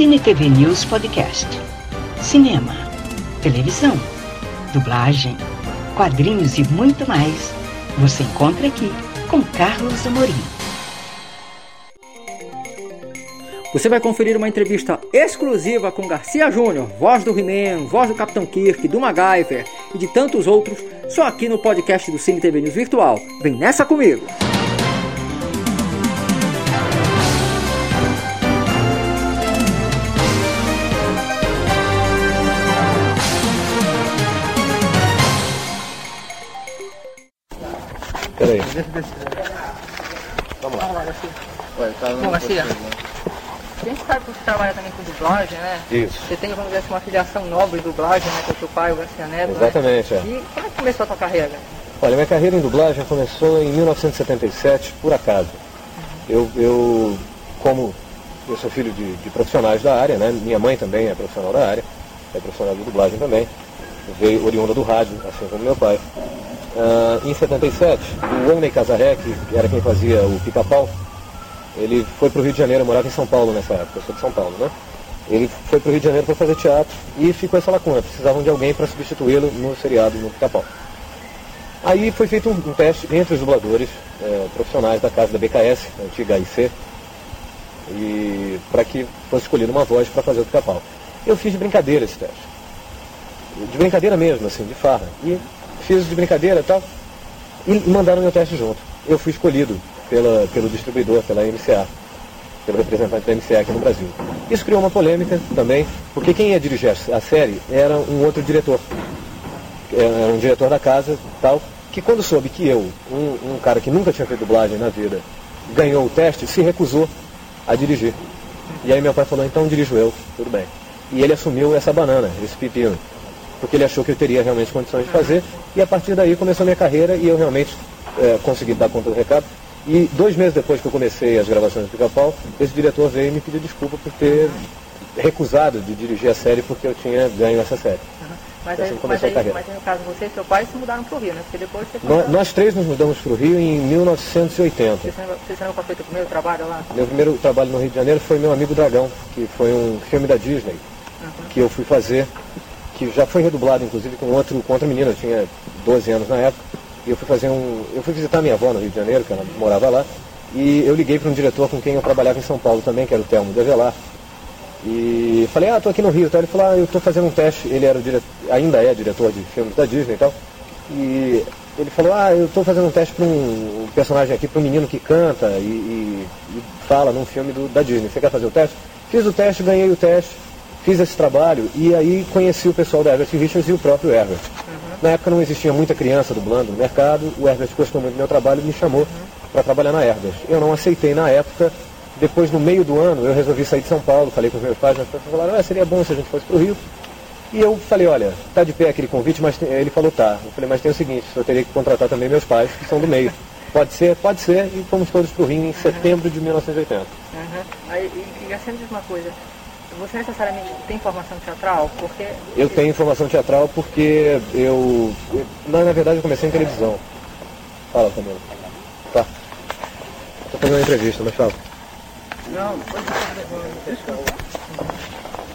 Cine TV News Podcast. Cinema, televisão, dublagem, quadrinhos e muito mais. Você encontra aqui com Carlos Amorim. Você vai conferir uma entrevista exclusiva com Garcia Júnior, voz do He-Man, voz do Capitão Kirk, do MacGyver e de tantos outros, só aqui no podcast do Cine TV News Virtual. Vem nessa comigo! Peraí. Vamos lá. Ué, tá Bom, Garcia, a gente sabe que você trabalha também com dublagem, né? Isso. Você tem, vamos dizer assim, uma filiação nobre em dublagem, né? Com o seu pai, o Garcia Neto, Exatamente, é. né? E como é que começou a tua carreira? Olha, minha carreira em dublagem começou em 1977, por acaso. Eu, eu como eu sou filho de, de profissionais da área, né? Minha mãe também é profissional da área, é profissional de dublagem também. Veio oriunda do rádio, assim como meu pai. Ah, em 77, o Omney Casaré, que era quem fazia o pica-pau, ele foi para o Rio de Janeiro, eu morava em São Paulo nessa época, eu sou de São Paulo, né? Ele foi para o Rio de Janeiro para fazer teatro e ficou essa lacuna, precisavam de alguém para substituí-lo no seriado no pica-pau. Aí foi feito um, um teste entre os dubladores eh, profissionais da casa da BKS, antiga AIC, e para que fosse escolhida uma voz para fazer o pica-pau. Eu fiz de brincadeira esse teste. De brincadeira mesmo, assim, de farra. E fiz de brincadeira e tal, e mandaram meu teste junto. Eu fui escolhido pela, pelo distribuidor, pela MCA, pelo representante da MCA aqui no Brasil. Isso criou uma polêmica também, porque quem ia dirigir a série era um outro diretor. Era um diretor da casa tal, que quando soube que eu, um, um cara que nunca tinha feito dublagem na vida, ganhou o teste, se recusou a dirigir. E aí meu pai falou, então dirijo eu, tudo bem. E ele assumiu essa banana, esse pepino, porque ele achou que eu teria realmente condições de fazer, e a partir daí começou a minha carreira e eu realmente eh, consegui dar conta do recado. E dois meses depois que eu comecei as gravações do Pica-Pau, esse diretor veio e me pediu desculpa por ter recusado de dirigir a série porque eu tinha ganho essa série. Mas Assim aí, mas, aí, mas aí, no caso, você e seu pai se mudaram pro Rio, né? Porque depois você Nós, nós três nos mudamos para o Rio em 1980. Você se lembra qual foi o primeiro trabalho lá? Meu primeiro trabalho no Rio de Janeiro foi Meu Amigo Dragão, que foi um filme da Disney que eu fui fazer, que já foi redublado inclusive com outro, com outra menina, eu tinha 12 anos na época, e eu fui fazer um. Eu fui visitar minha avó no Rio de Janeiro, que ela morava lá, e eu liguei para um diretor com quem eu trabalhava em São Paulo também, que era o Telmo de Avelar. E falei, ah, tô aqui no Rio, então ele falou, ah, eu tô fazendo um teste, ele era ainda é diretor de filmes da Disney e tal. E ele falou, ah, eu tô fazendo um teste para um, um personagem aqui, para um menino que canta e, e- e fala num filme do- da Disney. Você quer fazer o teste? Fiz o teste, ganhei o teste, fiz esse trabalho e aí conheci o pessoal da Herbert Richards e o próprio Herbert. Na época não existia muita criança dublando no mercado, o Herbert gostou muito do meu trabalho e me chamou para trabalhar na Herbert. Eu não aceitei na época, depois no meio do ano eu resolvi sair de São Paulo, falei com os meus pais, meus pais falaram, ah, seria bom se a gente fosse para o Rio. E eu falei, olha, tá de pé aquele convite, mas ele falou, tá. Eu falei, mas tem o seguinte, eu teria que contratar também meus pais, que são do meio. Pode ser? Pode ser, e fomos todos para o Rio em setembro de 1980. Uhum. Aí, e, e diz uma coisa. Você necessariamente tem formação teatral? Porque... Eu tenho formação teatral porque eu, na, na verdade eu comecei em televisão. Fala, Camila. Tá. Tô fazendo uma entrevista, mas fala. Não, você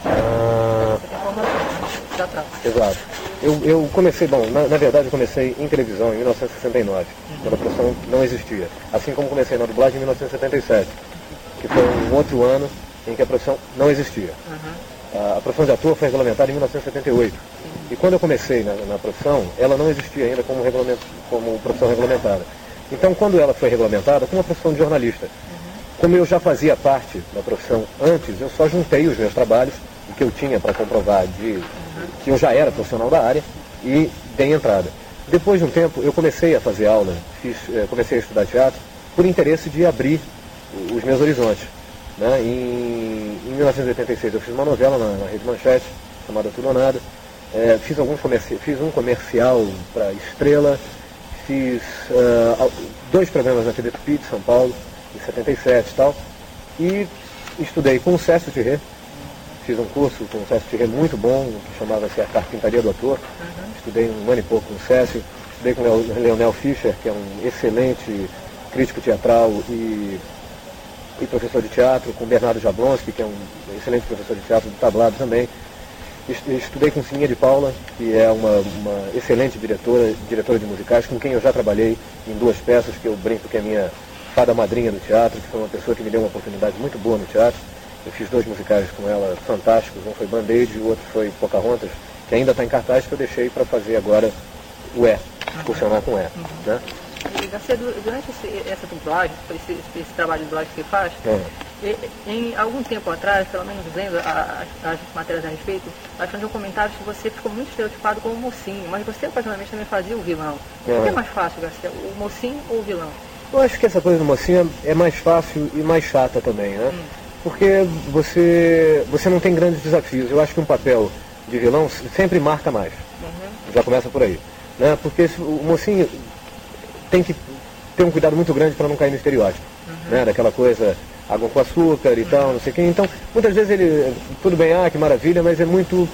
Ah, tem formação teatral. exato. Eu, eu comecei, bom, na, na verdade eu comecei em televisão em 1969, quando a profissão não existia. Assim como comecei na dublagem em 1977, que foi um outro ano em que a profissão não existia. A, a profissão de ator foi regulamentada em 1978. E quando eu comecei na, na profissão, ela não existia ainda como, regulamento, como profissão regulamentada. Então, quando ela foi regulamentada, como uma profissão de jornalista, como eu já fazia parte da profissão antes, eu só juntei os meus trabalhos, o que eu tinha para comprovar de que eu já era profissional da área e dei entrada. Depois de um tempo, eu comecei a fazer aula, fiz, eh, comecei a estudar teatro por interesse de abrir os meus horizontes. Né? Em, em 1986 eu fiz uma novela na, na Rede Manchete, chamada Tudo ou Nada. Eh, fiz, alguns comerci fiz um comercial para Estrela, fiz al- dois programas na TV Tupi de São Paulo, em 77 e tal. E estudei com o César Thierry, fiz um curso com o César Thierry muito bom, que chamava-se A Carpintaria do Ator. Estudei um ano e pouco com o César, estudei com o Leo- Leonel Fischer, que é um excelente crítico teatral e e professor de teatro, com Bernardo Jablonski, que é um excelente professor de teatro do tablado também. Estudei com Sininha de Paula, que é uma, uma, excelente diretora, diretora de musicais, com quem eu já trabalhei em duas peças, que eu brinco que é minha fada madrinha do teatro, que foi uma pessoa que me deu uma oportunidade muito boa no teatro. Eu fiz dois musicais com ela fantásticos, um foi Band-Aid e o outro foi Pocahontas, que ainda está em cartaz, que eu deixei para fazer agora o E, excursionar com E. Uhum. Né? Garcia, durante esse, essa dublagem, esse, esse, trabalho de dublagem que você faz, é. Em algum tempo atrás, pelo menos vendo as, as matérias a respeito, achando um comentário que você ficou muito estereotipado como mocinho, mas você ocasionalmente também fazia o vilão. É. O que é mais fácil, Garcia, o mocinho ou o vilão? Eu acho que essa coisa do mocinho é mais fácil e mais chata também, né? Hum. Porque você, você não tem grandes desafios. Eu acho que um papel de vilão sempre marca mais. Uhum. Já começa por aí. Né? Porque o mocinho tem que ter um cuidado muito grande para não cair no estereótipo. Uhum. Né? Daquela coisa água com açúcar e tal, não sei o quê. Então, muitas vezes ele, tudo bem, ah, que maravilha, mas é muito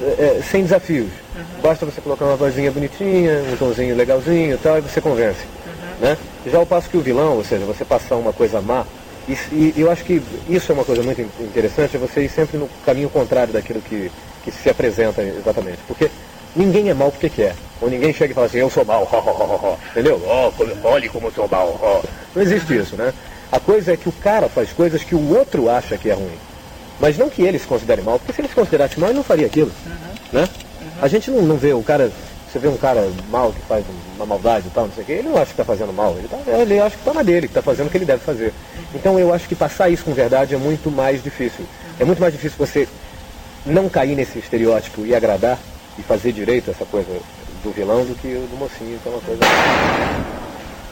é, sem desafios. Uhum. Basta você colocar uma vozinha bonitinha, um tomzinho legalzinho e tal, e você convence. Uhum. Né? Já o passo que o vilão, ou seja, você passar uma coisa má, e, e, eu acho que isso é uma coisa muito interessante, é você ir sempre no caminho contrário daquilo que, que se apresenta exatamente. Porque ninguém é mal porque quer. Ou ninguém chega e fala assim, eu sou mal, entendeu? Oh, olhe como eu sou mal. Não existe isso, né? A coisa é que o cara faz coisas que o outro acha que é ruim. Mas não que ele se considere mal, porque se ele se considerasse mal, ele não faria aquilo. Uhum. Né? Uhum. A gente não, não vê o cara, você vê um cara mal que faz uma maldade e tal, não sei o quê, ele não acha que está fazendo mal, ele, tá, ele acha que está na dele, que está fazendo o que ele deve fazer. Então eu acho que passar isso com verdade é muito mais difícil. É muito mais difícil você não cair nesse estereótipo e agradar e fazer direito essa coisa do vilão do que do mocinho, que é uma coisa.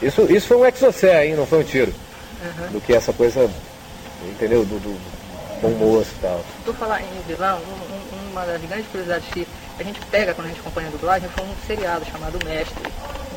Isso, isso foi um exocé, hein? Não foi um tiro uhum. do que essa coisa, entendeu? Do, do bom moço e tal. Tu falar em vilão, um, um, uma das grandes curiosidades que a gente pega quando a gente acompanha a dublagem foi um seriado chamado Mestre.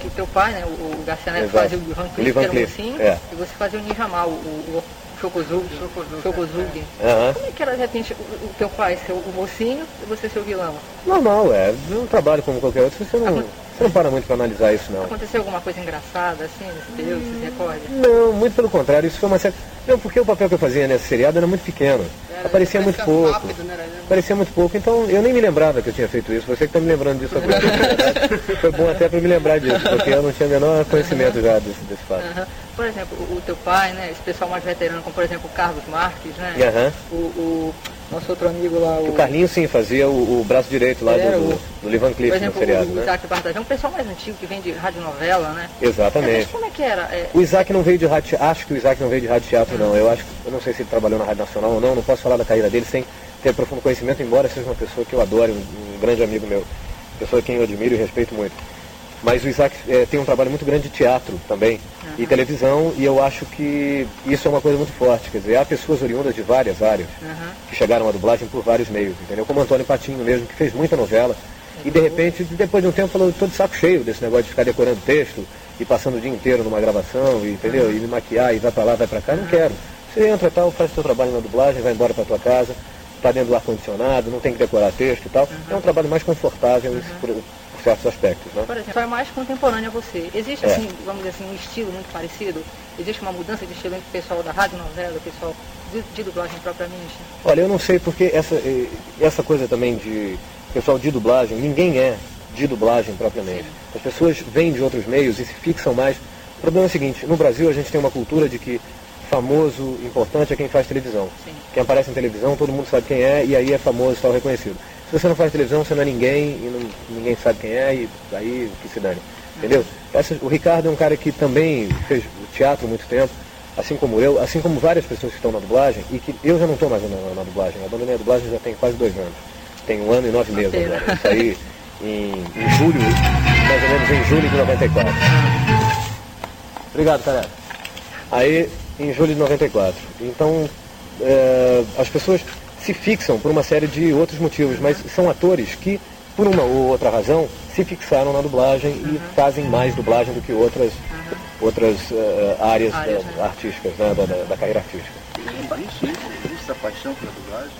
Que teu pai, né, o, o Garcia Neto, fazia o Van Cleef, que era um mocinho, é. e você fazia o Ninja Mal, o, o Chocozugi. Chocozugi. Uhum. Como é que era, de repente, o, o teu pai ser o mocinho e você ser o vilão? Normal, é. Um trabalho como qualquer outro, você não... Você não para muito para analisar isso, não. Aconteceu alguma coisa engraçada, assim, nesse período, você se recorda? Não, muito pelo contrário. Isso foi uma certa... Não, porque o papel que eu fazia nesse seriado era muito pequeno. Era, Aparecia muito pouco. Rápido, né? Aparecia muito pouco. Então, eu nem me lembrava que eu tinha feito isso. Você que está me lembrando disso agora. foi bom até para me lembrar disso, porque eu não tinha o menor conhecimento já desse, desse fato. Uhum. Por exemplo, o, o, teu pai, né, esse pessoal mais veterano, como por exemplo o Carlos Marques, né? Uhum. o, o nosso outro amigo lá. O, o Carlinhos, sim, fazia o, o braço direito lá do, do, do Livan Cliff exemplo, no seriado. O, né? Isaac Bartajão, um pessoal mais antigo que vem de radionovela, né? Exatamente. Mas como é que era? É... O Isaac não veio de rádio acho que o Isaac não veio de rádio teatro, não. Eu acho eu não sei se ele trabalhou na Rádio Nacional ou não, não posso falar da carreira dele sem ter profundo conhecimento, embora seja uma pessoa que eu adoro, um, um grande amigo meu, pessoa que eu admiro e respeito muito. Mas o Isaac é, tem um trabalho muito grande de teatro também uhum. e televisão, e eu acho que isso é uma coisa muito forte. Quer dizer, há pessoas oriundas de várias áreas uhum. que chegaram à dublagem por vários meios, entendeu? Como Antônio Patinho mesmo, que fez muita novela. E de repente, depois de um tempo, falou, estou de saco cheio desse negócio de ficar decorando texto e passando o dia inteiro numa gravação, e, entendeu? Uhum. E me maquiar e vai para lá, vai para cá, não quero. Você entra e tal, faz seu trabalho na dublagem, vai embora para tua casa, está dentro do ar-condicionado, não tem que decorar texto e tal. É um trabalho mais confortável certos aspectos. Né? Por exemplo, é mais contemporânea a você. Existe, é. assim, vamos dizer assim, um estilo muito parecido? Existe uma mudança de estilo entre o pessoal da rádio novela, o pessoal de, de, dublagem propriamente? Olha, eu não sei porque essa, essa coisa também de pessoal de dublagem, ninguém é de dublagem propriamente. Sim. As pessoas vêm de outros meios e se fixam mais. O problema é o seguinte, no Brasil a gente tem uma cultura de que famoso, importante é quem faz televisão. Sim. Quem aparece em televisão, todo mundo sabe quem é e aí é famoso, tal, reconhecido. Se você não faz televisão, você não é ninguém e não, ninguém sabe quem é e aí que se dane. Entendeu? Essa, o Ricardo é um cara que também fez teatro muito tempo, assim como eu, assim como várias pessoas que estão na dublagem, e que eu já não estou mais na, na, na, dublagem. Eu abandonei a dublagem já tem quase dois anos. Tem um ano e nove meses agora. Eu saí em, em julho, mais ou menos em julho de 94. Obrigado, cara. Aí, em julho de 94. Então, é, as pessoas se fixam por uma série de outros motivos, mas são atores que, por uma ou outra razão, se fixaram na dublagem uhum. e fazem mais dublagem do que outras, uhum. outras uh, áreas, áreas da, né? artísticas, né, da, da, da, carreira artística. Existe isso? Existe essa paixão pela dublagem?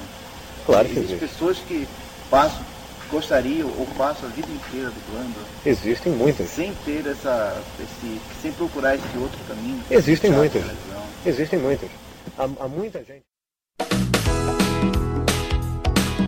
Claro que existe. Existem pessoas que passam, gostariam ou passam a vida inteira dublando? Existem muitas. Sem ter essa, esse, sem procurar esse outro caminho? Existem muitas. Existem muitas. há, há muita gente.